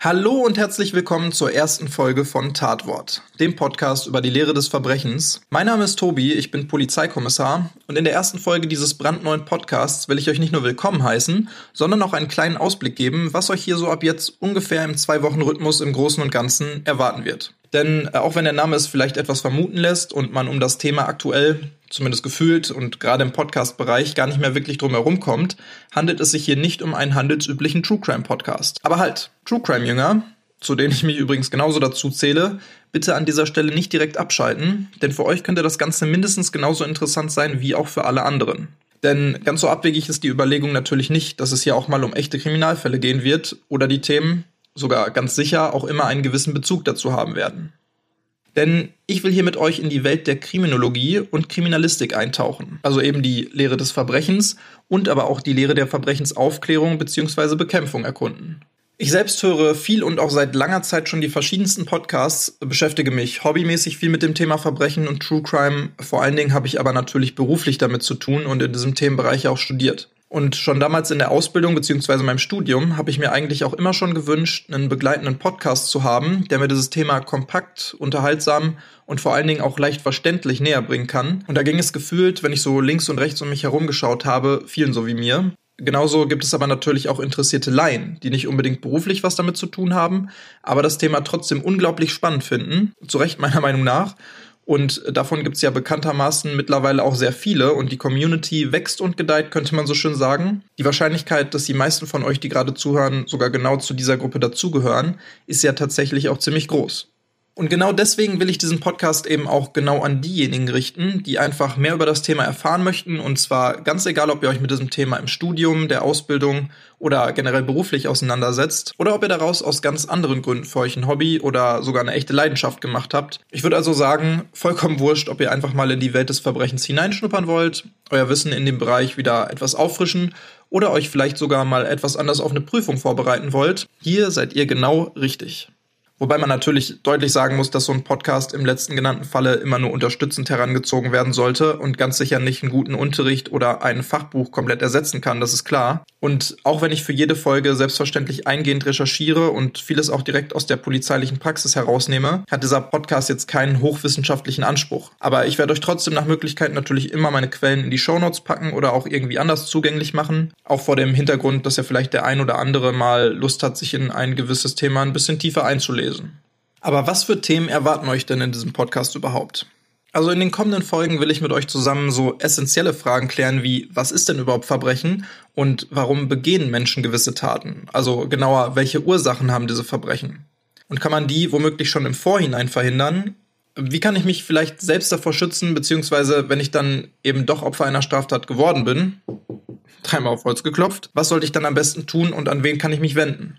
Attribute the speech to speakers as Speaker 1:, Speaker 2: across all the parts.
Speaker 1: Hallo und herzlich willkommen zur ersten Folge von Tatwort, dem Podcast über die Lehre des Verbrechens. Mein Name ist Tobi, ich bin Polizeikommissar und in der ersten Folge dieses brandneuen Podcasts will ich euch nicht nur willkommen heißen, sondern auch einen kleinen Ausblick geben, was euch hier so ab jetzt ungefähr im Zwei-Wochen-Rhythmus im Großen und Ganzen erwarten wird. Denn äh, auch wenn der Name es vielleicht etwas vermuten lässt und man um das Thema aktuell zumindest gefühlt und gerade im Podcast-Bereich gar nicht mehr wirklich drum herum kommt, handelt es sich hier nicht um einen handelsüblichen True Crime Podcast. Aber halt, True Crime Jünger, zu denen ich mich übrigens genauso dazu zähle, bitte an dieser Stelle nicht direkt abschalten, denn für euch könnte das Ganze mindestens genauso interessant sein wie auch für alle anderen. Denn ganz so abwegig ist die Überlegung natürlich nicht, dass es hier auch mal um echte Kriminalfälle gehen wird oder die Themen, sogar ganz sicher, auch immer einen gewissen Bezug dazu haben werden. Denn ich will hier mit euch in die Welt der Kriminologie und Kriminalistik eintauchen. Also eben die Lehre des Verbrechens und aber auch die Lehre der Verbrechensaufklärung bzw. Bekämpfung erkunden. Ich selbst höre viel und auch seit langer Zeit schon die verschiedensten Podcasts, beschäftige mich hobbymäßig viel mit dem Thema Verbrechen und True Crime. Vor allen Dingen habe ich aber natürlich beruflich damit zu tun und in diesem Themenbereich auch studiert. Und schon damals in der Ausbildung beziehungsweise meinem Studium habe ich mir eigentlich auch immer schon gewünscht, einen begleitenden Podcast zu haben, der mir dieses Thema kompakt, unterhaltsam und vor allen Dingen auch leicht verständlich näher bringen kann. Und da ging es gefühlt, wenn ich so links und rechts um mich herum geschaut habe, vielen so wie mir. Genauso gibt es aber natürlich auch interessierte Laien, die nicht unbedingt beruflich was damit zu tun haben, aber das Thema trotzdem unglaublich spannend finden, zu Recht meiner Meinung nach und davon gibt es ja bekanntermaßen mittlerweile auch sehr viele und die Community wächst und gedeiht, könnte man so schön sagen. Die Wahrscheinlichkeit, dass die meisten von euch, die gerade zuhören, sogar genau zu dieser Gruppe dazugehören, ist ja tatsächlich auch ziemlich groß. Und genau deswegen will ich diesen Podcast eben auch genau an diejenigen richten, die einfach mehr über das Thema erfahren möchten. Und zwar ganz egal, ob ihr euch mit diesem Thema im Studium, der Ausbildung oder generell beruflich auseinandersetzt oder ob ihr daraus aus ganz anderen Gründen für euch ein Hobby oder sogar eine echte Leidenschaft gemacht habt. Ich würde also sagen, vollkommen wurscht, ob ihr einfach mal in die Welt des Verbrechens hineinschnuppern wollt, euer Wissen in dem Bereich wieder etwas auffrischen oder euch vielleicht sogar mal etwas anders auf eine Prüfung vorbereiten wollt. Hier seid ihr genau richtig. Wobei man natürlich deutlich sagen muss, dass so ein Podcast im letzten genannten Falle immer nur unterstützend herangezogen werden sollte und ganz sicher nicht einen guten Unterricht oder ein Fachbuch komplett ersetzen kann, das ist klar. Und auch wenn ich für jede Folge selbstverständlich eingehend recherchiere und vieles auch direkt aus der polizeilichen Praxis herausnehme, hat dieser Podcast jetzt keinen hochwissenschaftlichen Anspruch. Aber ich werde euch trotzdem nach Möglichkeit natürlich immer meine Quellen in die Shownotes packen oder auch irgendwie anders zugänglich machen. Auch vor dem Hintergrund, dass ja vielleicht der ein oder andere mal Lust hat, sich in ein gewisses Thema ein bisschen tiefer einzulesen lesen. Aber was für Themen erwarten euch denn in diesem Podcast überhaupt? Also in den kommenden Folgen will ich mit euch zusammen so essentielle Fragen klären wie, was ist denn überhaupt Verbrechen und warum begehen Menschen gewisse Taten? Also genauer, welche Ursachen haben diese Verbrechen? Und kann man die womöglich schon im Vorhinein verhindern? Wie kann ich mich vielleicht selbst davor schützen, beziehungsweise wenn ich dann eben doch Opfer einer Straftat geworden bin, dreimal auf Holz geklopft, was sollte ich dann am besten tun und an wen kann ich mich wenden?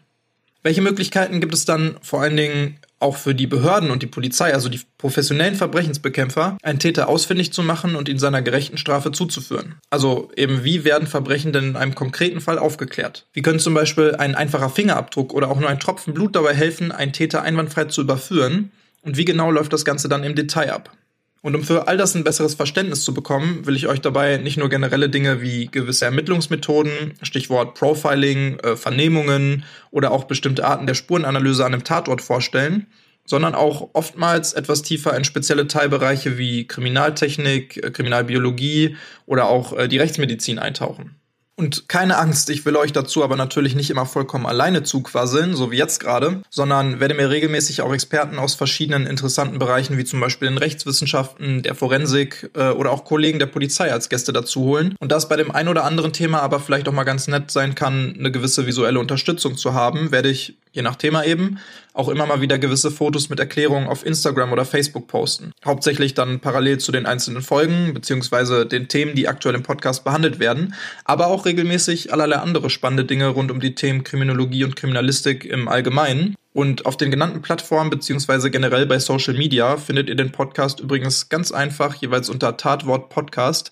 Speaker 1: Welche Möglichkeiten gibt es dann vor allen Dingen auch für die Behörden und die Polizei, also die professionellen Verbrechensbekämpfer, einen Täter ausfindig zu machen und ihn seiner gerechten Strafe zuzuführen? Also eben, wie werden Verbrechen denn in einem konkreten Fall aufgeklärt? Wie können zum Beispiel ein einfacher Fingerabdruck oder auch nur ein Tropfen Blut dabei helfen, einen Täter einwandfrei zu überführen? Und wie genau läuft das Ganze dann im Detail ab? Und um für all das ein besseres Verständnis zu bekommen, will ich euch dabei nicht nur generelle Dinge wie gewisse Ermittlungsmethoden, Stichwort Profiling, äh, Vernehmungen oder auch bestimmte Arten der Spurenanalyse an einem Tatort vorstellen, sondern auch oftmals etwas tiefer in spezielle Teilbereiche wie Kriminaltechnik, äh, Kriminalbiologie oder auch äh, die Rechtsmedizin eintauchen. Und keine Angst, ich will euch dazu aber natürlich nicht immer vollkommen alleine zuquasseln, so wie jetzt gerade, sondern werde mir regelmäßig auch Experten aus verschiedenen interessanten Bereichen, wie zum Beispiel den Rechtswissenschaften, der Forensik äh, oder auch Kollegen der Polizei als Gäste dazu holen. Und da es bei dem ein oder anderen Thema aber vielleicht auch mal ganz nett sein kann, eine gewisse visuelle Unterstützung zu haben, werde ich, je nach Thema eben, auch immer mal wieder gewisse Fotos mit Erklärungen auf Instagram oder Facebook posten. Hauptsächlich dann parallel zu den einzelnen Folgen beziehungsweise den Themen, die aktuell im Podcast behandelt werden, aber auch regelmäßig allerlei andere spannende Dinge rund um die Themen Kriminologie und Kriminalistik im Allgemeinen. Und auf den genannten Plattformen beziehungsweise generell bei Social Media findet ihr den Podcast übrigens ganz einfach jeweils unter Tatwort Podcast.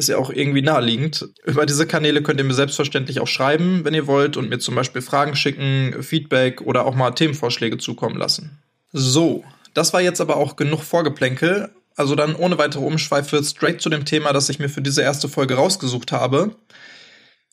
Speaker 1: Ist ja auch irgendwie naheliegend. Über diese Kanäle könnt ihr mir selbstverständlich auch schreiben, wenn ihr wollt, und mir zum Beispiel Fragen schicken, Feedback oder auch mal Themenvorschläge zukommen lassen. So, das war jetzt aber auch genug Vorgeplänkel. Also dann ohne weitere Umschweife straight zu dem Thema, das ich mir für diese erste Folge rausgesucht habe.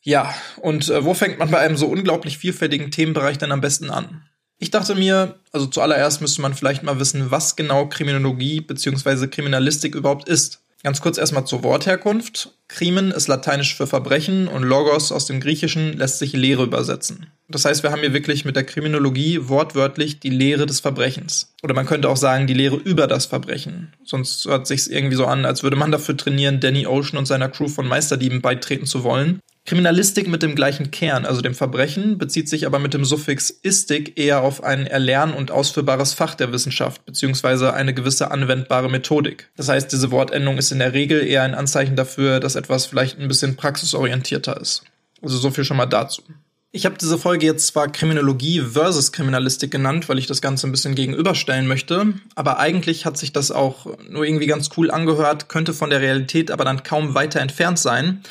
Speaker 1: Ja, und äh, wo fängt man bei einem so unglaublich vielfältigen Themenbereich denn am besten an? Ich dachte mir, also zuallererst müsste man vielleicht mal wissen, was genau Kriminologie bzw. Kriminalistik überhaupt ist. Ganz kurz erstmal zur Wortherkunft. Krimen ist lateinisch für Verbrechen und Logos aus dem Griechischen lässt sich Lehre übersetzen. Das heißt, wir haben hier wirklich mit der Kriminologie wortwörtlich die Lehre des Verbrechens. Oder man könnte auch sagen, die Lehre über das Verbrechen. Sonst hört sich irgendwie so an, als würde man dafür trainieren, Danny Ocean und seiner Crew von Meisterdieben beitreten zu wollen. Kriminalistik mit dem gleichen Kern, also dem Verbrechen, bezieht sich aber mit dem Suffix istik eher auf ein erlern- und ausführbares Fach der Wissenschaft, beziehungsweise eine gewisse anwendbare Methodik. Das heißt, diese Wortendung ist in der Regel eher ein Anzeichen dafür, dass etwas vielleicht ein bisschen praxisorientierter ist. Also so viel schon mal dazu. Ich habe diese Folge jetzt zwar Kriminologie versus Kriminalistik genannt, weil ich das Ganze ein bisschen gegenüberstellen möchte, aber eigentlich hat sich das auch nur irgendwie ganz cool angehört, könnte von der Realität aber dann kaum weiter entfernt sein,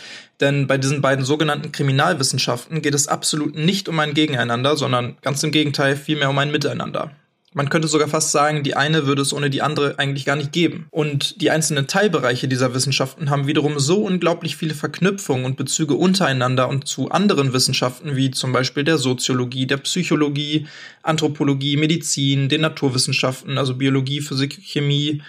Speaker 1: denn bei diesen beiden sogenannten Kriminalwissenschaften geht es absolut nicht um ein Gegeneinander, sondern ganz im Gegenteil vielmehr um ein Miteinander. Man könnte sogar fast sagen, die eine würde es ohne die andere eigentlich gar nicht geben. Und die einzelnen Teilbereiche dieser Wissenschaften haben wiederum so unglaublich viele Verknüpfungen und Bezüge untereinander und zu anderen Wissenschaften wie zum Beispiel der Soziologie, der Psychologie, Anthropologie, Medizin, den Naturwissenschaften, also Biologie, Physik, Chemie,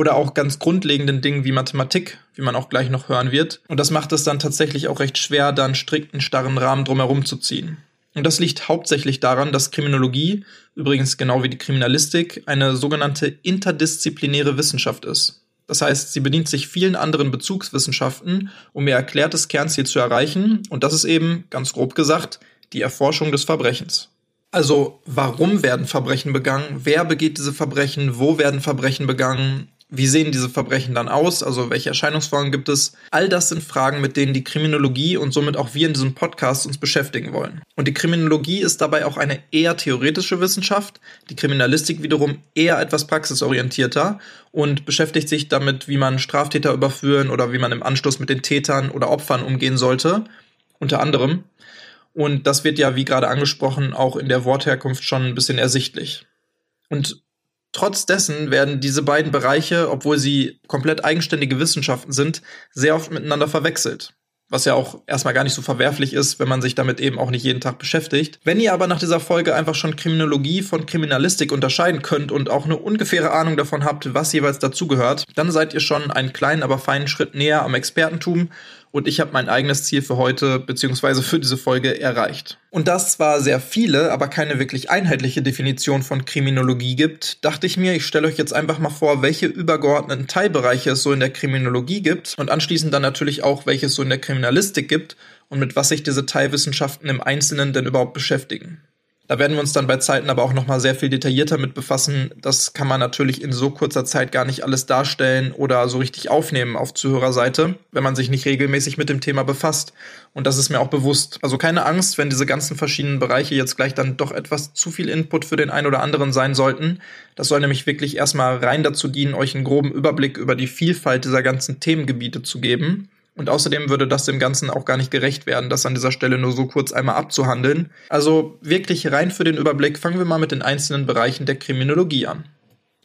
Speaker 1: oder auch ganz grundlegenden Dingen wie Mathematik, wie man auch gleich noch hören wird. Und das macht es dann tatsächlich auch recht schwer, da einen strikten, starren Rahmen drumherum zu ziehen. Und das liegt hauptsächlich daran, dass Kriminologie, übrigens genau wie die Kriminalistik, eine sogenannte interdisziplinäre Wissenschaft ist. Das heißt, sie bedient sich vielen anderen Bezugswissenschaften, um ihr erklärtes Kernziel zu erreichen, und das ist eben, ganz grob gesagt, die Erforschung des Verbrechens. Also, warum werden Verbrechen begangen? Wer begeht diese Verbrechen? Wo werden Verbrechen begangen? Wie sehen diese Verbrechen dann aus? Also welche Erscheinungsformen gibt es? All das sind Fragen, mit denen die Kriminologie und somit auch wir in diesem Podcast uns beschäftigen wollen. Und die Kriminologie ist dabei auch eine eher theoretische Wissenschaft, die Kriminalistik wiederum eher etwas praxisorientierter und beschäftigt sich damit, wie man Straftäter überführen oder wie man im Anschluss mit den Tätern oder Opfern umgehen sollte, unter anderem. Und das wird ja, wie gerade angesprochen, auch in der Wortherkunft schon ein bisschen ersichtlich. Und Trotz dessen werden diese beiden Bereiche, obwohl sie komplett eigenständige Wissenschaften sind, sehr oft miteinander verwechselt. Was ja auch erstmal gar nicht so verwerflich ist, wenn man sich damit eben auch nicht jeden Tag beschäftigt. Wenn ihr aber nach dieser Folge einfach schon Kriminologie von Kriminalistik unterscheiden könnt und auch eine ungefähre Ahnung davon habt, was jeweils dazugehört, dann seid ihr schon einen kleinen, aber feinen Schritt näher am Expertentum und ich habe mein eigenes Ziel für heute bzw. für diese Folge erreicht. Und da es zwar sehr viele, aber keine wirklich einheitliche Definition von Kriminologie gibt, dachte ich mir, ich stelle euch jetzt einfach mal vor, welche übergeordneten Teilbereiche es so in der Kriminologie gibt und anschließend dann natürlich auch, welche es so in der Kriminalistik gibt und mit was sich diese Teilwissenschaften im Einzelnen denn überhaupt beschäftigen. Da werden wir uns dann bei Zeiten aber auch nochmal sehr viel detaillierter mit befassen. Das kann man natürlich in so kurzer Zeit gar nicht alles darstellen oder so richtig aufnehmen auf Zuhörerseite, wenn man sich nicht regelmäßig mit dem Thema befasst. Und das ist mir auch bewusst. Also keine Angst, wenn diese ganzen verschiedenen Bereiche jetzt gleich dann doch etwas zu viel Input für den einen oder anderen sein sollten. Das soll nämlich wirklich erstmal rein dazu dienen, euch einen groben Überblick über die Vielfalt dieser ganzen Themengebiete zu geben. Und außerdem würde das dem Ganzen auch gar nicht gerecht werden, das an dieser Stelle nur so kurz einmal abzuhandeln. Also wirklich rein für den Überblick fangen wir mal mit den einzelnen Bereichen der Kriminologie an.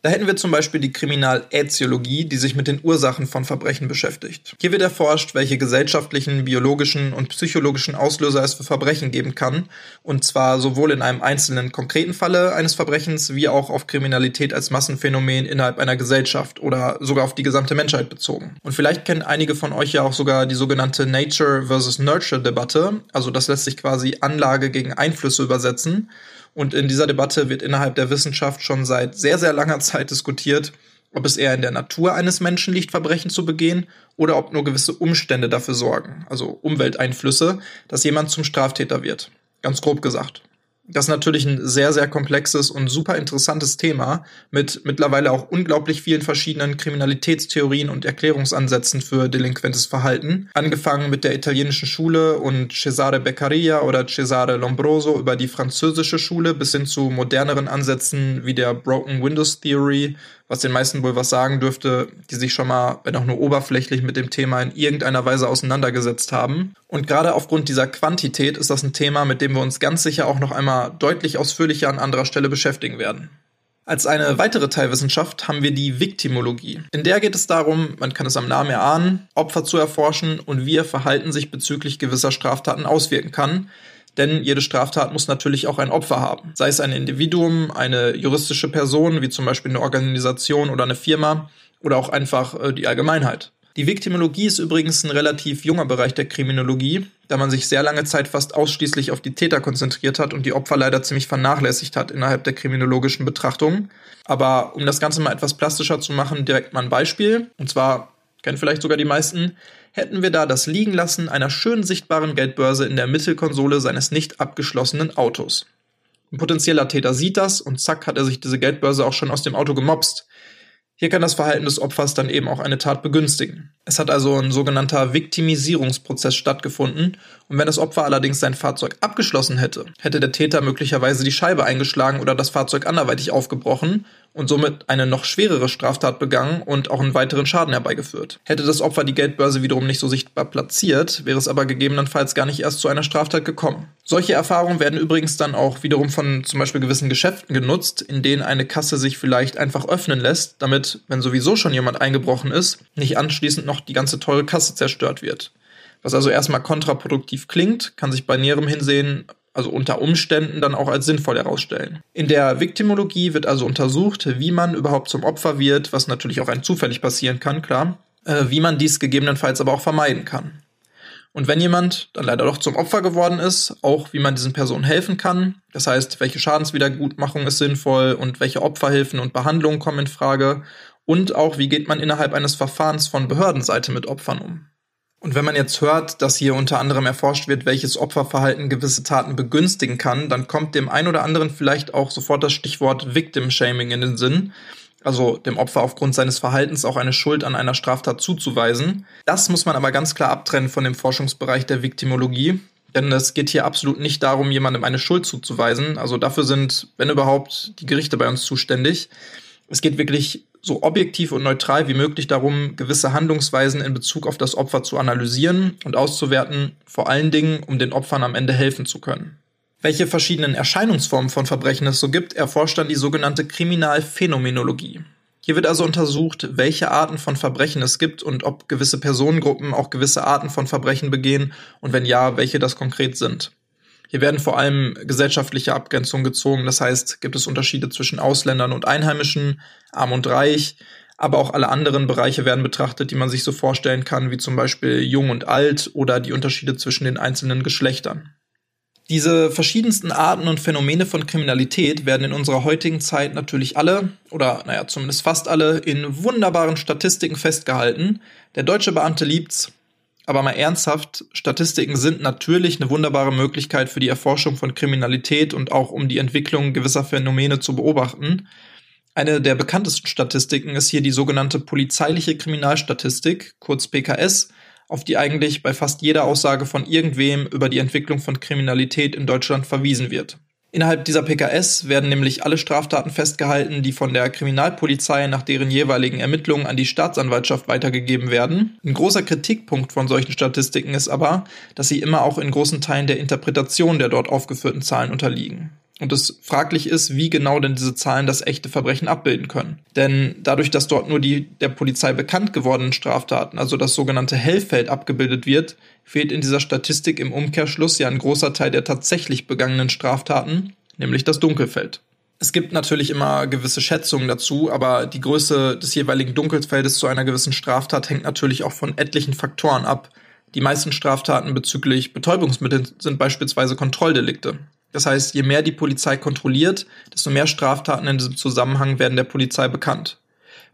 Speaker 1: Da hätten wir zum Beispiel die Kriminaläthiologie, die sich mit den Ursachen von Verbrechen beschäftigt. Hier wird erforscht, welche gesellschaftlichen, biologischen und psychologischen Auslöser es für Verbrechen geben kann, und zwar sowohl in einem einzelnen konkreten Falle eines Verbrechens wie auch auf Kriminalität als Massenphänomen innerhalb einer Gesellschaft oder sogar auf die gesamte Menschheit bezogen. Und vielleicht kennen einige von euch ja auch sogar die sogenannte Nature versus Nurture Debatte, also das lässt sich quasi Anlage gegen Einflüsse übersetzen. Und in dieser Debatte wird innerhalb der Wissenschaft schon seit sehr, sehr langer Zeit diskutiert, ob es eher in der Natur eines Menschen liegt, Verbrechen zu begehen, oder ob nur gewisse Umstände dafür sorgen, also Umwelteinflüsse, dass jemand zum Straftäter wird. Ganz grob gesagt. Das ist natürlich ein sehr, sehr komplexes und super interessantes Thema mit mittlerweile auch unglaublich vielen verschiedenen Kriminalitätstheorien und Erklärungsansätzen für delinquentes Verhalten. Angefangen mit der italienischen Schule und Cesare Beccaria oder Cesare Lombroso über die französische Schule bis hin zu moderneren Ansätzen wie der Broken Windows Theory was den meisten wohl was sagen dürfte, die sich schon mal, wenn auch nur oberflächlich mit dem Thema in irgendeiner Weise auseinandergesetzt haben. Und gerade aufgrund dieser Quantität ist das ein Thema, mit dem wir uns ganz sicher auch noch einmal deutlich ausführlicher an anderer Stelle beschäftigen werden. Als eine weitere Teilwissenschaft haben wir die Viktimologie. In der geht es darum, man kann es am Namen erahnen, Opfer zu erforschen und wie ihr Verhalten sich bezüglich gewisser Straftaten auswirken kann, denn jede Straftat muss natürlich auch ein Opfer haben. Sei es ein Individuum, eine juristische Person, wie zum Beispiel eine Organisation oder eine Firma, oder auch einfach äh, die Allgemeinheit. Die Viktimologie ist übrigens ein relativ junger Bereich der Kriminologie, da man sich sehr lange Zeit fast ausschließlich auf die Täter konzentriert hat und die Opfer leider ziemlich vernachlässigt hat innerhalb der kriminologischen Betrachtung. Aber um das Ganze mal etwas plastischer zu machen, direkt mal ein Beispiel. Und zwar kennen vielleicht sogar die meisten hätten wir da das Liegenlassen einer schön sichtbaren Geldbörse in der Mittelkonsole seines nicht abgeschlossenen Autos. Ein potenzieller Täter sieht das und zack hat er sich diese Geldbörse auch schon aus dem Auto gemobst. Hier kann das Verhalten des Opfers dann eben auch eine Tat begünstigen. Es hat also ein sogenannter Viktimisierungsprozess stattgefunden und wenn das Opfer allerdings sein Fahrzeug abgeschlossen hätte, hätte der Täter möglicherweise die Scheibe eingeschlagen oder das Fahrzeug anderweitig aufgebrochen und somit eine noch schwerere Straftat begangen und auch einen weiteren Schaden herbeigeführt. Hätte das Opfer die Geldbörse wiederum nicht so sichtbar platziert, wäre es aber gegebenenfalls gar nicht erst zu einer Straftat gekommen. Solche Erfahrungen werden übrigens dann auch wiederum von zum Beispiel gewissen Geschäften genutzt, in denen eine Kasse sich vielleicht einfach öffnen lässt, damit, wenn sowieso schon jemand eingebrochen ist, nicht anschließend noch die ganze teure Kasse zerstört wird. Was also erstmal kontraproduktiv klingt, kann sich bei näherem Hinsehen also unter Umständen dann auch als sinnvoll herausstellen. In der Viktimologie wird also untersucht, wie man überhaupt zum Opfer wird, was natürlich auch ein zufällig passieren kann, klar, äh, wie man dies gegebenenfalls aber auch vermeiden kann. Und wenn jemand dann leider doch zum Opfer geworden ist, auch wie man diesen Personen helfen kann, das heißt, welche Schadenswiedergutmachung ist sinnvoll und welche Opferhilfen und Behandlungen kommen in Frage und auch wie geht man innerhalb eines Verfahrens von Behördenseite mit Opfern um. Und wenn man jetzt hört, dass hier unter anderem erforscht wird, welches Opferverhalten gewisse Taten begünstigen kann, dann kommt dem ein oder anderen vielleicht auch sofort das Stichwort Victim Shaming in den Sinn. Also dem Opfer aufgrund seines Verhaltens auch eine Schuld an einer Straftat zuzuweisen. Das muss man aber ganz klar abtrennen von dem Forschungsbereich der Viktimologie. Denn es geht hier absolut nicht darum, jemandem eine Schuld zuzuweisen. Also dafür sind, wenn überhaupt, die Gerichte bei uns zuständig. Es geht wirklich so objektiv und neutral wie möglich darum, gewisse Handlungsweisen in Bezug auf das Opfer zu analysieren und auszuwerten, vor allen Dingen, um den Opfern am Ende helfen zu können. Welche verschiedenen Erscheinungsformen von Verbrechen es so gibt, erforscht dann die sogenannte Kriminalphänomenologie. Hier wird also untersucht, welche Arten von Verbrechen es gibt und ob gewisse Personengruppen auch gewisse Arten von Verbrechen begehen und wenn ja, welche das konkret sind. Hier werden vor allem gesellschaftliche Abgrenzungen gezogen. Das heißt, gibt es Unterschiede zwischen Ausländern und Einheimischen, arm und reich. Aber auch alle anderen Bereiche werden betrachtet, die man sich so vorstellen kann, wie zum Beispiel jung und alt oder die Unterschiede zwischen den einzelnen Geschlechtern. Diese verschiedensten Arten und Phänomene von Kriminalität werden in unserer heutigen Zeit natürlich alle, oder naja, zumindest fast alle, in wunderbaren Statistiken festgehalten. Der deutsche Beamte liebt's, aber mal ernsthaft, Statistiken sind natürlich eine wunderbare Möglichkeit für die Erforschung von Kriminalität und auch um die Entwicklung gewisser Phänomene zu beobachten. Eine der bekanntesten Statistiken ist hier die sogenannte polizeiliche Kriminalstatistik, kurz PKS, auf die eigentlich bei fast jeder Aussage von irgendwem über die Entwicklung von Kriminalität in Deutschland verwiesen wird. Innerhalb dieser PKS werden nämlich alle Straftaten festgehalten, die von der Kriminalpolizei nach deren jeweiligen Ermittlungen an die Staatsanwaltschaft weitergegeben werden. Ein großer Kritikpunkt von solchen Statistiken ist aber, dass sie immer auch in großen Teilen der Interpretation der dort aufgeführten Zahlen unterliegen und es fraglich ist, wie genau denn diese Zahlen das echte Verbrechen abbilden können. Denn dadurch, dass dort nur die der Polizei bekannt gewordenen Straftaten, also das sogenannte Hellfeld abgebildet wird, fehlt in dieser Statistik im Umkehrschluss ja ein großer Teil der tatsächlich begangenen Straftaten, nämlich das Dunkelfeld. Es gibt natürlich immer gewisse Schätzungen dazu, aber die Größe des jeweiligen Dunkelfeldes zu einer gewissen Straftat hängt natürlich auch von etlichen Faktoren ab. Die meisten Straftaten bezüglich Betäubungsmitteln sind beispielsweise Kontrolldelikte. Das heißt, je mehr die Polizei kontrolliert, desto mehr Straftaten in diesem Zusammenhang werden der Polizei bekannt.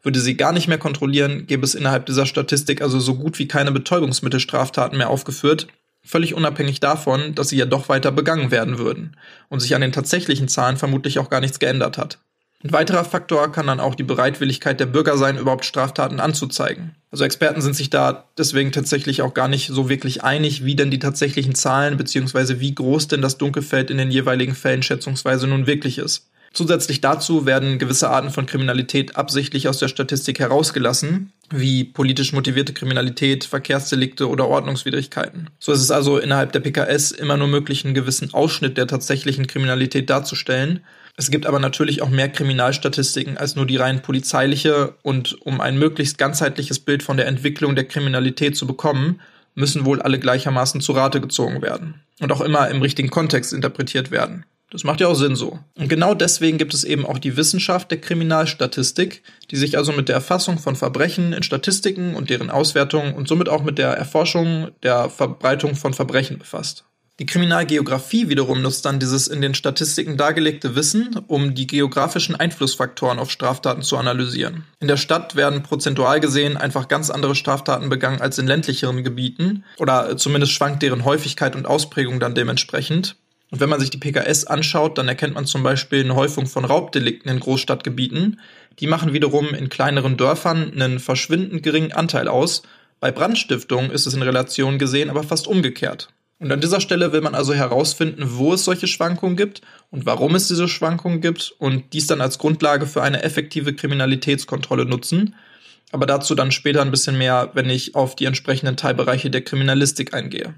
Speaker 1: Würde sie gar nicht mehr kontrollieren, gäbe es innerhalb dieser Statistik also so gut wie keine Betäubungsmittelstraftaten mehr aufgeführt. völlig unabhängig davon, dass sie ja doch weiter begangen werden würden und sich an den tatsächlichen Zahlen vermutlich auch gar nichts geändert hat. Ein weiterer Faktor kann dann auch die Bereitwilligkeit der Bürger sein, überhaupt Straftaten anzuzeigen. Also Experten sind sich da deswegen tatsächlich auch gar nicht so wirklich einig, wie denn die tatsächlichen Zahlen bzw. wie groß denn das Dunkelfeld in den jeweiligen Fällen schätzungsweise nun wirklich ist. Zusätzlich dazu werden gewisse Arten von Kriminalität absichtlich aus der Statistik herausgelassen, wie politisch motivierte Kriminalität, Verkehrsdelikte oder Ordnungswidrigkeiten. So ist es also innerhalb der PKS immer nur möglich, einen gewissen Ausschnitt der tatsächlichen Kriminalität darzustellen. Es gibt aber natürlich auch mehr Kriminalstatistiken als nur die rein polizeiliche und um ein möglichst ganzheitliches Bild von der Entwicklung der Kriminalität zu bekommen, müssen wohl alle gleichermaßen zu Rate gezogen werden und auch immer im richtigen Kontext interpretiert werden. Das macht ja auch Sinn so. Und genau deswegen gibt es eben auch die Wissenschaft der Kriminalstatistik, die sich also mit der Erfassung von Verbrechen in Statistiken und deren Auswertung und somit auch mit der Erforschung der Verbreitung von Verbrechen befasst. Die Kriminalgeografie wiederum nutzt dann dieses in den Statistiken dargelegte Wissen, um die geografischen Einflussfaktoren auf Straftaten zu analysieren. In der Stadt werden prozentual gesehen einfach ganz andere Straftaten begangen als in ländlicheren Gebieten oder zumindest schwankt deren Häufigkeit und Ausprägung dann dementsprechend. Und wenn man sich die PKS anschaut, dann erkennt man zum Beispiel eine Häufung von Raubdelikten in Großstadtgebieten. Die machen wiederum in kleineren Dörfern einen verschwindend geringen Anteil aus. Bei Brandstiftung ist es in Relation gesehen aber fast umgekehrt. Und an dieser Stelle will man also herausfinden, wo es solche Schwankungen gibt und warum es diese Schwankungen gibt und dies dann als Grundlage für eine effektive Kriminalitätskontrolle nutzen. Aber dazu dann später ein bisschen mehr, wenn ich auf die entsprechenden Teilbereiche der Kriminalistik eingehe.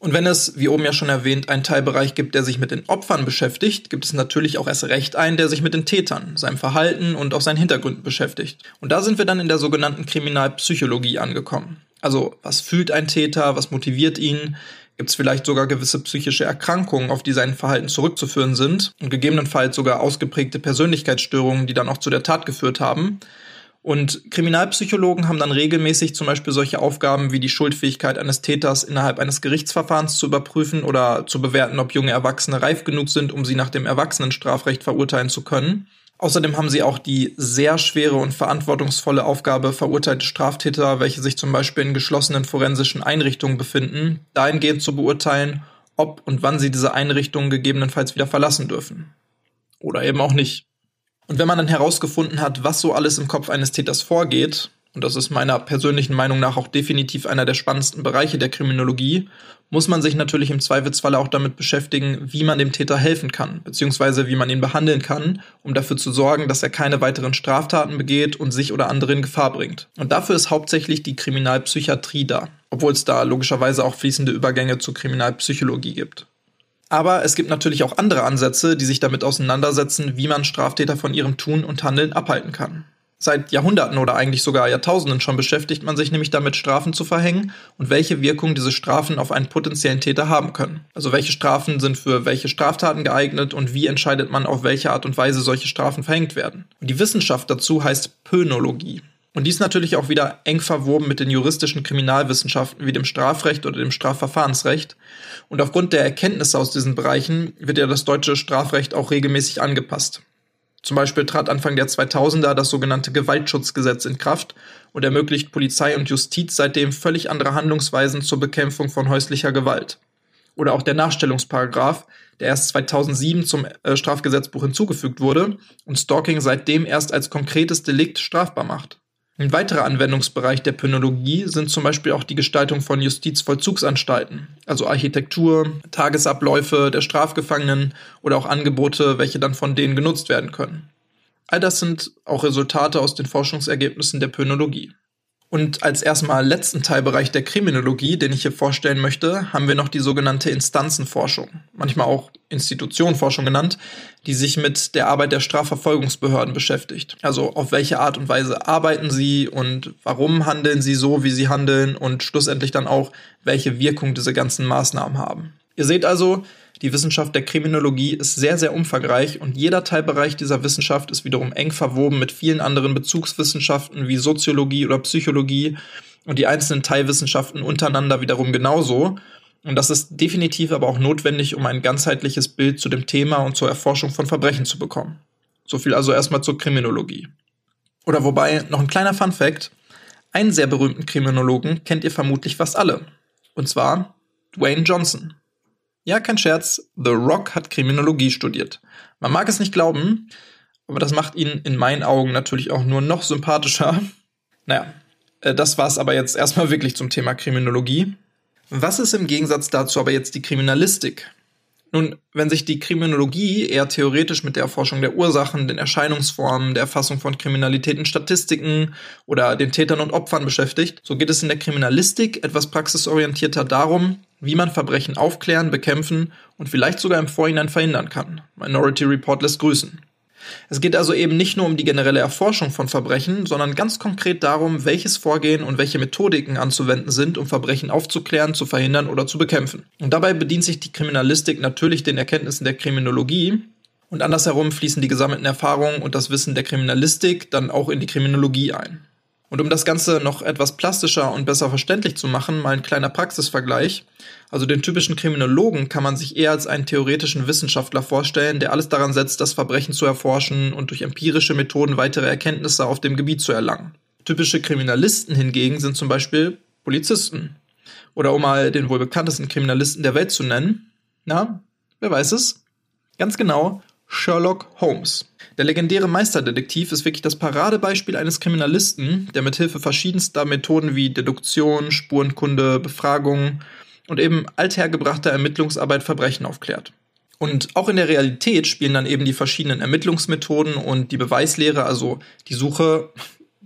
Speaker 1: Und wenn es, wie oben ja schon erwähnt, einen Teilbereich gibt, der sich mit den Opfern beschäftigt, gibt es natürlich auch erst recht einen, der sich mit den Tätern, seinem Verhalten und auch seinen Hintergründen beschäftigt. Und da sind wir dann in der sogenannten Kriminalpsychologie angekommen. Also, was fühlt ein Täter, was motiviert ihn? Gibt es vielleicht sogar gewisse psychische Erkrankungen, auf die sein Verhalten zurückzuführen sind und gegebenenfalls sogar ausgeprägte Persönlichkeitsstörungen, die dann auch zu der Tat geführt haben? Und Kriminalpsychologen haben dann regelmäßig zum Beispiel solche Aufgaben wie die Schuldfähigkeit eines Täters innerhalb eines Gerichtsverfahrens zu überprüfen oder zu bewerten, ob junge Erwachsene reif genug sind, um sie nach dem Erwachsenenstrafrecht verurteilen zu können. Außerdem haben sie auch die sehr schwere und verantwortungsvolle Aufgabe, verurteilte Straftäter, welche sich zum Beispiel in geschlossenen forensischen Einrichtungen befinden, dahingehend zu beurteilen, ob und wann sie diese Einrichtungen gegebenenfalls wieder verlassen dürfen. Oder eben auch nicht. Und wenn man dann herausgefunden hat, was so alles im Kopf eines Täters vorgeht, und das ist meiner persönlichen Meinung nach auch definitiv einer der spannendsten Bereiche der Kriminologie, muss man sich natürlich im Zweifelsfalle auch damit beschäftigen, wie man dem Täter helfen kann, beziehungsweise wie man ihn behandeln kann, um dafür zu sorgen, dass er keine weiteren Straftaten begeht und sich oder andere in Gefahr bringt. Und dafür ist hauptsächlich die Kriminalpsychiatrie da, obwohl es da logischerweise auch fließende Übergänge zur Kriminalpsychologie gibt. Aber es gibt natürlich auch andere Ansätze, die sich damit auseinandersetzen, wie man Straftäter von ihrem Tun und Handeln abhalten kann. Seit Jahrhunderten oder eigentlich sogar Jahrtausenden schon beschäftigt man sich nämlich damit, Strafen zu verhängen und welche Wirkung diese Strafen auf einen potenziellen Täter haben können. Also welche Strafen sind für welche Straftaten geeignet und wie entscheidet man, auf welche Art und Weise solche Strafen verhängt werden. Und die Wissenschaft dazu heißt Pönologie. Und dies natürlich auch wieder eng verwoben mit den juristischen Kriminalwissenschaften wie dem Strafrecht oder dem Strafverfahrensrecht. Und aufgrund der Erkenntnisse aus diesen Bereichen wird ja das deutsche Strafrecht auch regelmäßig angepasst. Zum Beispiel trat Anfang der 2000er das sogenannte Gewaltschutzgesetz in Kraft und ermöglicht Polizei und Justiz seitdem völlig andere Handlungsweisen zur Bekämpfung von häuslicher Gewalt. Oder auch der Nachstellungsparagraf, der erst 2007 zum äh, Strafgesetzbuch hinzugefügt wurde und Stalking seitdem erst als konkretes Delikt strafbar macht. Ein weiterer Anwendungsbereich der Pönologie sind zum Beispiel auch die Gestaltung von Justizvollzugsanstalten, also Architektur, Tagesabläufe der Strafgefangenen oder auch Angebote, welche dann von denen genutzt werden können. All das sind auch Resultate aus den Forschungsergebnissen der Pönologie. Und als erstmal letzten Teilbereich der Kriminologie, den ich hier vorstellen möchte, haben wir noch die sogenannte Instanzenforschung, manchmal auch Institutionenforschung genannt, die sich mit der Arbeit der Strafverfolgungsbehörden beschäftigt. Also auf welche Art und Weise arbeiten sie und warum handeln sie so, wie sie handeln und schlussendlich dann auch, welche Wirkung diese ganzen Maßnahmen haben. Ihr seht also, die Wissenschaft der Kriminologie ist sehr, sehr umfangreich und jeder Teilbereich dieser Wissenschaft ist wiederum eng verwoben mit vielen anderen Bezugswissenschaften wie Soziologie oder Psychologie und die einzelnen Teilwissenschaften untereinander wiederum genauso. Und das ist definitiv aber auch notwendig, um ein ganzheitliches Bild zu dem Thema und zur Erforschung von Verbrechen zu bekommen. So viel also erstmal zur Kriminologie. Oder wobei, noch ein kleiner Fun fact. Einen sehr berühmten Kriminologen kennt ihr vermutlich fast alle. Und zwar Dwayne Johnson. Ja, kein Scherz, The Rock hat Kriminologie studiert. Man mag es nicht glauben, aber das macht ihn in meinen Augen natürlich auch nur noch sympathischer. Naja, äh, das war's aber jetzt erstmal wirklich zum Thema Kriminologie. Was ist im Gegensatz dazu aber jetzt die Kriminalistik? Nun, wenn sich die Kriminologie eher theoretisch mit der Erforschung der Ursachen, den Erscheinungsformen, der Erfassung von Kriminalität in Statistiken oder den Tätern und Opfern beschäftigt, so geht es in der Kriminalistik etwas praxisorientierter darum, wie man Verbrechen aufklären, bekämpfen und vielleicht sogar im Vorhinein verhindern kann. Minority Report lässt grüßen. Es geht also eben nicht nur um die generelle Erforschung von Verbrechen, sondern ganz konkret darum, welches Vorgehen und welche Methodiken anzuwenden sind, um Verbrechen aufzuklären, zu verhindern oder zu bekämpfen. Und dabei bedient sich die Kriminalistik natürlich den Erkenntnissen der Kriminologie, und andersherum fließen die gesammelten Erfahrungen und das Wissen der Kriminalistik dann auch in die Kriminologie ein. Und um das Ganze noch etwas plastischer und besser verständlich zu machen, mal ein kleiner Praxisvergleich. Also den typischen Kriminologen kann man sich eher als einen theoretischen Wissenschaftler vorstellen, der alles daran setzt, das Verbrechen zu erforschen und durch empirische Methoden weitere Erkenntnisse auf dem Gebiet zu erlangen. Typische Kriminalisten hingegen sind zum Beispiel Polizisten. Oder um mal den wohl bekanntesten Kriminalisten der Welt zu nennen. Na, wer weiß es? Ganz genau, Sherlock Holmes. Der legendäre Meisterdetektiv ist wirklich das Paradebeispiel eines Kriminalisten, der mit Hilfe verschiedenster Methoden wie Deduktion, Spurenkunde, Befragung und eben althergebrachter Ermittlungsarbeit Verbrechen aufklärt. Und auch in der Realität spielen dann eben die verschiedenen Ermittlungsmethoden und die Beweislehre, also die Suche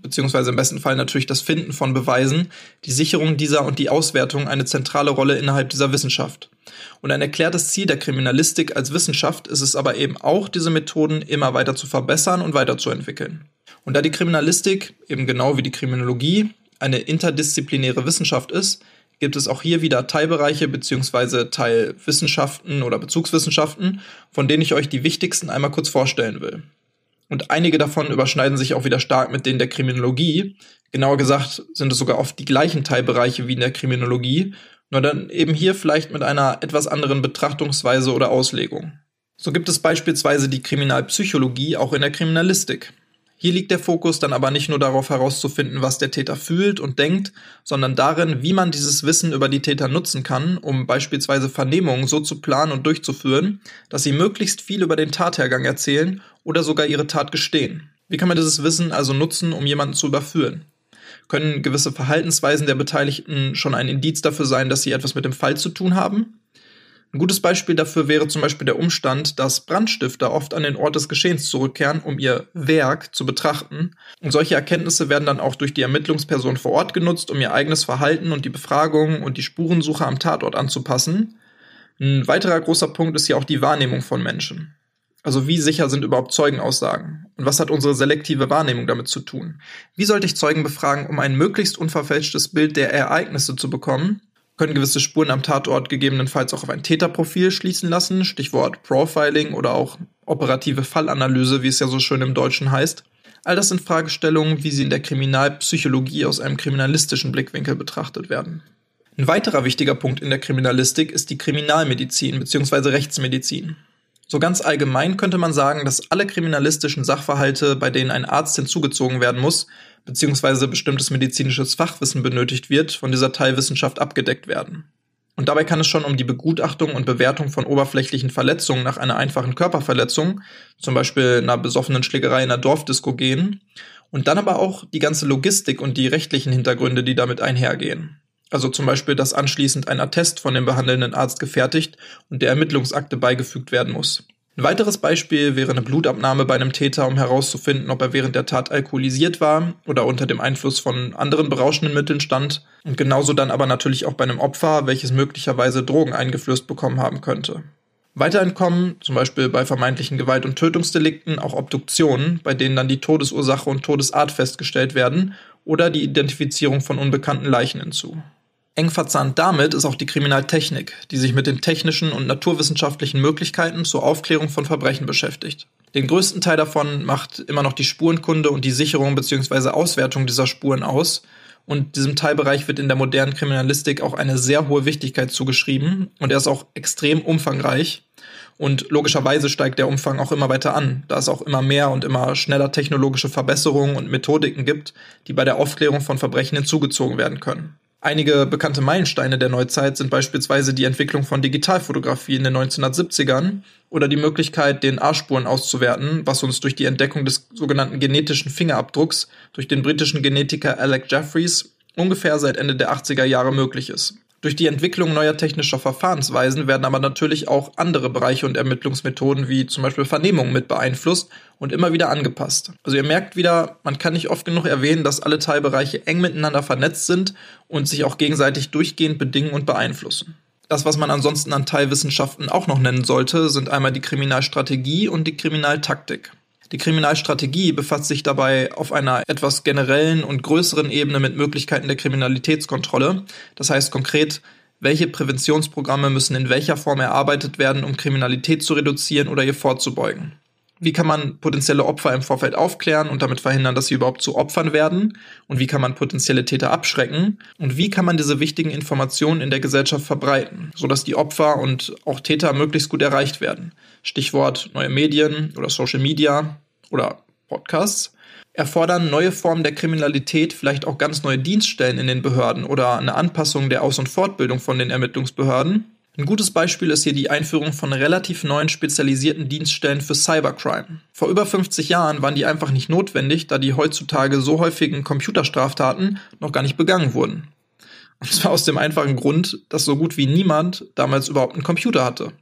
Speaker 1: beziehungsweise im besten Fall natürlich das Finden von Beweisen, die Sicherung dieser und die Auswertung eine zentrale Rolle innerhalb dieser Wissenschaft. Und ein erklärtes Ziel der Kriminalistik als Wissenschaft ist es aber eben auch, diese Methoden immer weiter zu verbessern und weiterzuentwickeln. Und da die Kriminalistik, eben genau wie die Kriminologie, eine interdisziplinäre Wissenschaft ist, gibt es auch hier wieder Teilbereiche bzw. Teilwissenschaften oder Bezugswissenschaften, von denen ich euch die wichtigsten einmal kurz vorstellen will. Und einige davon überschneiden sich auch wieder stark mit denen der Kriminologie. Genauer gesagt sind es sogar oft die gleichen Teilbereiche wie in der Kriminologie nur dann eben hier vielleicht mit einer etwas anderen Betrachtungsweise oder Auslegung. So gibt es beispielsweise die Kriminalpsychologie auch in der Kriminalistik. Hier liegt der Fokus dann aber nicht nur darauf herauszufinden, was der Täter fühlt und denkt, sondern darin, wie man dieses Wissen über die Täter nutzen kann, um beispielsweise Vernehmungen so zu planen und durchzuführen, dass sie möglichst viel über den Tathergang erzählen oder sogar ihre Tat gestehen. Wie kann man dieses Wissen also nutzen, um jemanden zu überführen? können gewisse Verhaltensweisen der Beteiligten schon ein Indiz dafür sein, dass sie etwas mit dem Fall zu tun haben. Ein gutes Beispiel dafür wäre zum Beispiel der Umstand, dass Brandstifter oft an den Ort des Geschehens zurückkehren, um ihr Werk zu betrachten. Und solche Erkenntnisse werden dann auch durch die Ermittlungsperson vor Ort genutzt, um ihr eigenes Verhalten und die Befragung und die Spurensuche am Tatort anzupassen. Ein weiterer großer Punkt ist ja auch die Wahrnehmung von Menschen. Also wie sicher sind überhaupt Zeugenaussagen? Und was hat unsere selektive Wahrnehmung damit zu tun? Wie sollte ich Zeugen befragen, um ein möglichst unverfälschtes Bild der Ereignisse zu bekommen? Können gewisse Spuren am Tatort gegebenenfalls auch auf ein Täterprofil schließen lassen, Stichwort Profiling oder auch operative Fallanalyse, wie es ja so schön im Deutschen heißt. All das sind Fragestellungen, wie sie in der Kriminalpsychologie aus einem kriminalistischen Blickwinkel betrachtet werden. Ein weiterer wichtiger Punkt in der Kriminalistik ist die Kriminalmedizin bzw. Rechtsmedizin. So ganz allgemein könnte man sagen, dass alle kriminalistischen Sachverhalte, bei denen ein Arzt hinzugezogen werden muss, beziehungsweise bestimmtes medizinisches Fachwissen benötigt wird, von dieser Teilwissenschaft abgedeckt werden. Und dabei kann es schon um die Begutachtung und Bewertung von oberflächlichen Verletzungen nach einer einfachen Körperverletzung, zum Beispiel einer besoffenen Schlägerei in einer Dorfdisco gehen, und dann aber auch die ganze Logistik und die rechtlichen Hintergründe, die damit einhergehen. Also zum Beispiel, dass anschließend ein Attest von dem behandelnden Arzt gefertigt und der Ermittlungsakte beigefügt werden muss. Ein weiteres Beispiel wäre eine Blutabnahme bei einem Täter, um herauszufinden, ob er während der Tat alkoholisiert war oder unter dem Einfluss von anderen berauschenden Mitteln stand. Und genauso dann aber natürlich auch bei einem Opfer, welches möglicherweise Drogen eingeflößt bekommen haben könnte. Weiterhin kommen, zum Beispiel bei vermeintlichen Gewalt- und Tötungsdelikten, auch Obduktionen, bei denen dann die Todesursache und Todesart festgestellt werden oder die Identifizierung von unbekannten Leichen hinzu. Eng verzahnt damit ist auch die Kriminaltechnik, die sich mit den technischen und naturwissenschaftlichen Möglichkeiten zur Aufklärung von Verbrechen beschäftigt. Den größten Teil davon macht immer noch die Spurenkunde und die Sicherung bzw. Auswertung dieser Spuren aus. Und diesem Teilbereich wird in der modernen Kriminalistik auch eine sehr hohe Wichtigkeit zugeschrieben und er ist auch extrem umfangreich. Und logischerweise steigt der Umfang auch immer weiter an, da es auch immer mehr und immer schneller technologische Verbesserungen und Methodiken gibt, die bei der Aufklärung von Verbrechen hinzugezogen werden können. Einige bekannte Meilensteine der Neuzeit sind beispielsweise die Entwicklung von Digitalfotografie in den 1970ern oder die Möglichkeit, den A-Spuren auszuwerten, was uns durch die Entdeckung des sogenannten genetischen Fingerabdrucks durch den britischen Genetiker Alec Jeffreys ungefähr seit Ende der 80er Jahre möglich ist. Durch die Entwicklung neuer technischer Verfahrensweisen werden aber natürlich auch andere Bereiche und Ermittlungsmethoden wie zum Beispiel Vernehmung mit beeinflusst und immer wieder angepasst. Also ihr merkt wieder, man kann nicht oft genug erwähnen, dass alle Teilbereiche eng miteinander vernetzt sind und sich auch gegenseitig durchgehend bedingen und beeinflussen. Das, was man ansonsten an Teilwissenschaften auch noch nennen sollte, sind einmal die Kriminalstrategie und die Kriminaltaktik. Die Kriminalstrategie befasst sich dabei auf einer etwas generellen und größeren Ebene mit Möglichkeiten der Kriminalitätskontrolle. Das heißt konkret, welche Präventionsprogramme müssen in welcher Form erarbeitet werden, um Kriminalität zu reduzieren oder ihr vorzubeugen. Wie kann man potenzielle Opfer im Vorfeld aufklären und damit verhindern, dass sie überhaupt zu Opfern werden? Und wie kann man potenzielle Täter abschrecken? Und wie kann man diese wichtigen Informationen in der Gesellschaft verbreiten, sodass die Opfer und auch Täter möglichst gut erreicht werden? Stichwort neue Medien oder Social Media oder Podcasts erfordern neue Formen der Kriminalität vielleicht auch ganz neue Dienststellen in den Behörden oder eine Anpassung der Aus- und Fortbildung von den Ermittlungsbehörden. Ein gutes Beispiel ist hier die Einführung von relativ neuen spezialisierten Dienststellen für Cybercrime. Vor über 50 Jahren waren die einfach nicht notwendig, da die heutzutage so häufigen Computerstraftaten noch gar nicht begangen wurden. Und zwar aus dem einfachen Grund, dass so gut wie niemand damals überhaupt einen Computer hatte.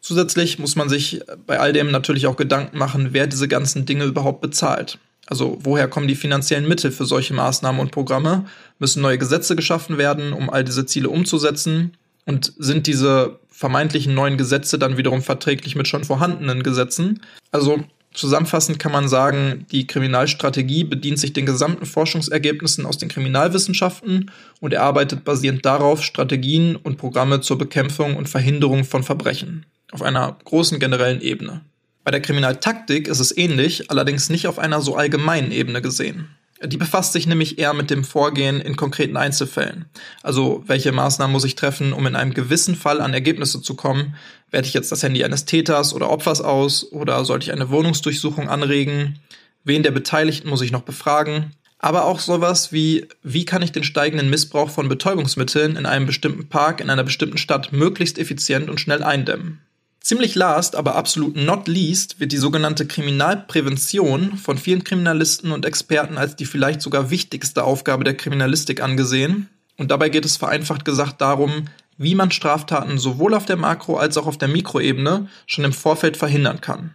Speaker 1: Zusätzlich muss man sich bei all dem natürlich auch Gedanken machen, wer diese ganzen Dinge überhaupt bezahlt. Also woher kommen die finanziellen Mittel für solche Maßnahmen und Programme? Müssen neue Gesetze geschaffen werden, um all diese Ziele umzusetzen? Und sind diese vermeintlichen neuen Gesetze dann wiederum verträglich mit schon vorhandenen Gesetzen? Also Zusammenfassend kann man sagen, die Kriminalstrategie bedient sich den gesamten Forschungsergebnissen aus den Kriminalwissenschaften und erarbeitet basierend darauf Strategien und Programme zur Bekämpfung und Verhinderung von Verbrechen auf einer großen generellen Ebene. Bei der Kriminaltaktik ist es ähnlich, allerdings nicht auf einer so allgemeinen Ebene gesehen. Die befasst sich nämlich eher mit dem Vorgehen in konkreten Einzelfällen. Also, welche Maßnahmen muss ich treffen, um in einem gewissen Fall an Ergebnisse zu kommen? Werte ich jetzt das Handy eines Täters oder Opfers aus? Oder sollte ich eine Wohnungsdurchsuchung anregen? Wen der Beteiligten muss ich noch befragen? Aber auch sowas wie, wie kann ich den steigenden Missbrauch von Betäubungsmitteln in einem bestimmten Park in einer bestimmten Stadt möglichst effizient und schnell eindämmen? Ziemlich last, aber absolut not least wird die sogenannte Kriminalprävention von vielen Kriminalisten und Experten als die vielleicht sogar wichtigste Aufgabe der Kriminalistik angesehen. Und dabei geht es vereinfacht gesagt darum, wie man Straftaten sowohl auf der Makro- als auch auf der Mikroebene schon im Vorfeld verhindern kann.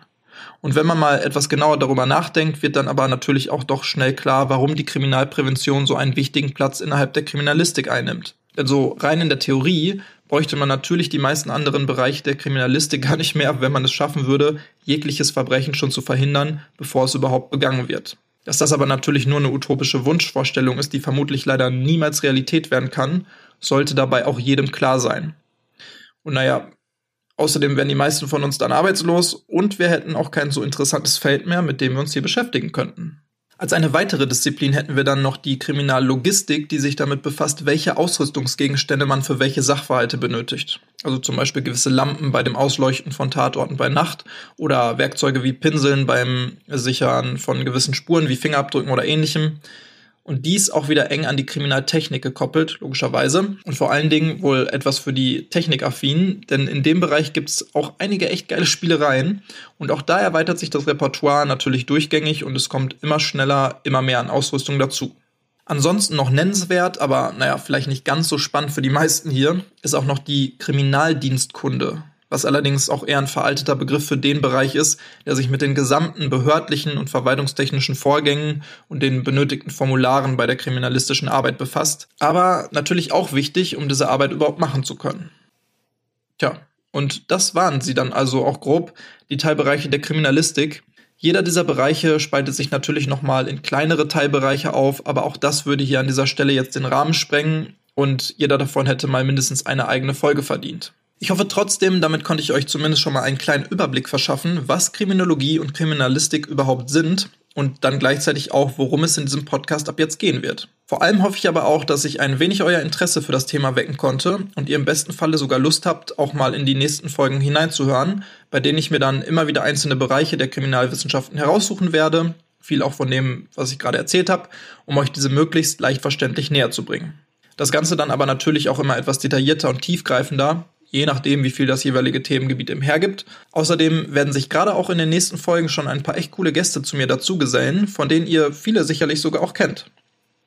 Speaker 1: Und wenn man mal etwas genauer darüber nachdenkt, wird dann aber natürlich auch doch schnell klar, warum die Kriminalprävention so einen wichtigen Platz innerhalb der Kriminalistik einnimmt. Also rein in der Theorie bräuchte man natürlich die meisten anderen Bereiche der Kriminalistik gar nicht mehr, wenn man es schaffen würde, jegliches Verbrechen schon zu verhindern, bevor es überhaupt begangen wird. Dass das aber natürlich nur eine utopische Wunschvorstellung ist, die vermutlich leider niemals Realität werden kann, sollte dabei auch jedem klar sein. Und naja, außerdem wären die meisten von uns dann arbeitslos und wir hätten auch kein so interessantes Feld mehr, mit dem wir uns hier beschäftigen könnten. Als eine weitere Disziplin hätten wir dann noch die Kriminallogistik, die sich damit befasst, welche Ausrüstungsgegenstände man für welche Sachverhalte benötigt. Also zum Beispiel gewisse Lampen bei dem Ausleuchten von Tatorten bei Nacht oder Werkzeuge wie Pinseln beim Sichern von gewissen Spuren wie Fingerabdrücken oder ähnlichem und dies auch wieder eng an die Kriminaltechnik gekoppelt, logischerweise. Und vor allen Dingen wohl etwas für die Technikaffinen, denn in dem Bereich gibt es auch einige echt geile Spielereien. Und auch da erweitert sich das Repertoire natürlich durchgängig und es kommt immer schneller, immer mehr an Ausrüstung dazu. Ansonsten noch nennenswert, aber naja, vielleicht nicht ganz so spannend für die meisten hier, ist auch noch die Kriminaldienstkunde was allerdings auch eher ein veralteter Begriff für den Bereich ist, der sich mit den gesamten behördlichen und verwaltungstechnischen Vorgängen und den benötigten Formularen bei der kriminalistischen Arbeit befasst. Aber natürlich auch wichtig, um diese Arbeit überhaupt machen zu können. Tja, und das waren sie dann also auch grob, die Teilbereiche der Kriminalistik. Jeder dieser Bereiche spaltet sich natürlich nochmal in kleinere Teilbereiche auf, aber auch das würde hier an dieser Stelle jetzt den Rahmen sprengen und jeder davon hätte mal mindestens eine eigene Folge verdient. Ich hoffe trotzdem, damit konnte ich euch zumindest schon mal einen kleinen Überblick verschaffen, was Kriminologie und Kriminalistik überhaupt sind und dann gleichzeitig auch, worum es in diesem Podcast ab jetzt gehen wird. Vor allem hoffe ich aber auch, dass ich ein wenig euer Interesse für das Thema wecken konnte und ihr im besten Falle sogar Lust habt, auch mal in die nächsten Folgen hineinzuhören, bei denen ich mir dann immer wieder einzelne Bereiche der Kriminalwissenschaften heraussuchen werde, viel auch von dem, was ich gerade erzählt habe, um euch diese möglichst leicht verständlich näher zu bringen. Das Ganze dann aber natürlich auch immer etwas detaillierter und tiefgreifender, je nachdem, wie viel das jeweilige Themengebiet im hergibt. Außerdem werden sich gerade auch in den nächsten Folgen schon ein paar echt coole Gäste zu mir dazugesellen, von denen ihr viele sicherlich sogar auch kennt.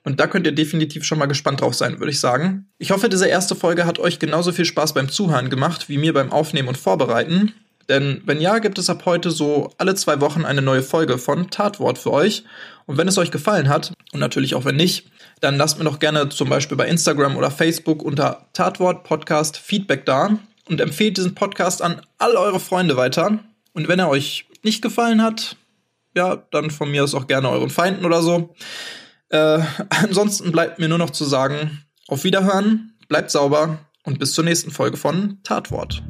Speaker 1: Und da könnt ihr definitiv schon mal gespannt drauf sein, würde ich sagen. Ich hoffe, diese erste Folge hat euch genauso viel Spaß beim Zuhören gemacht wie mir beim Aufnehmen und Vorbereiten. Denn wenn ja, gibt es ab heute so alle zwei Wochen eine neue Folge von Tatwort für euch. Und wenn es euch gefallen hat, und natürlich auch wenn nicht, dann lasst mir doch gerne zum Beispiel bei Instagram oder Facebook unter Tatwort Podcast Feedback da und empfehlt diesen Podcast an all eure Freunde weiter. Und wenn er euch nicht gefallen hat, ja, dann von mir aus auch gerne euren Feinden oder so. Äh, ansonsten bleibt mir nur noch zu sagen, auf Wiederhören, bleibt sauber und bis zur nächsten Folge von Tatwort.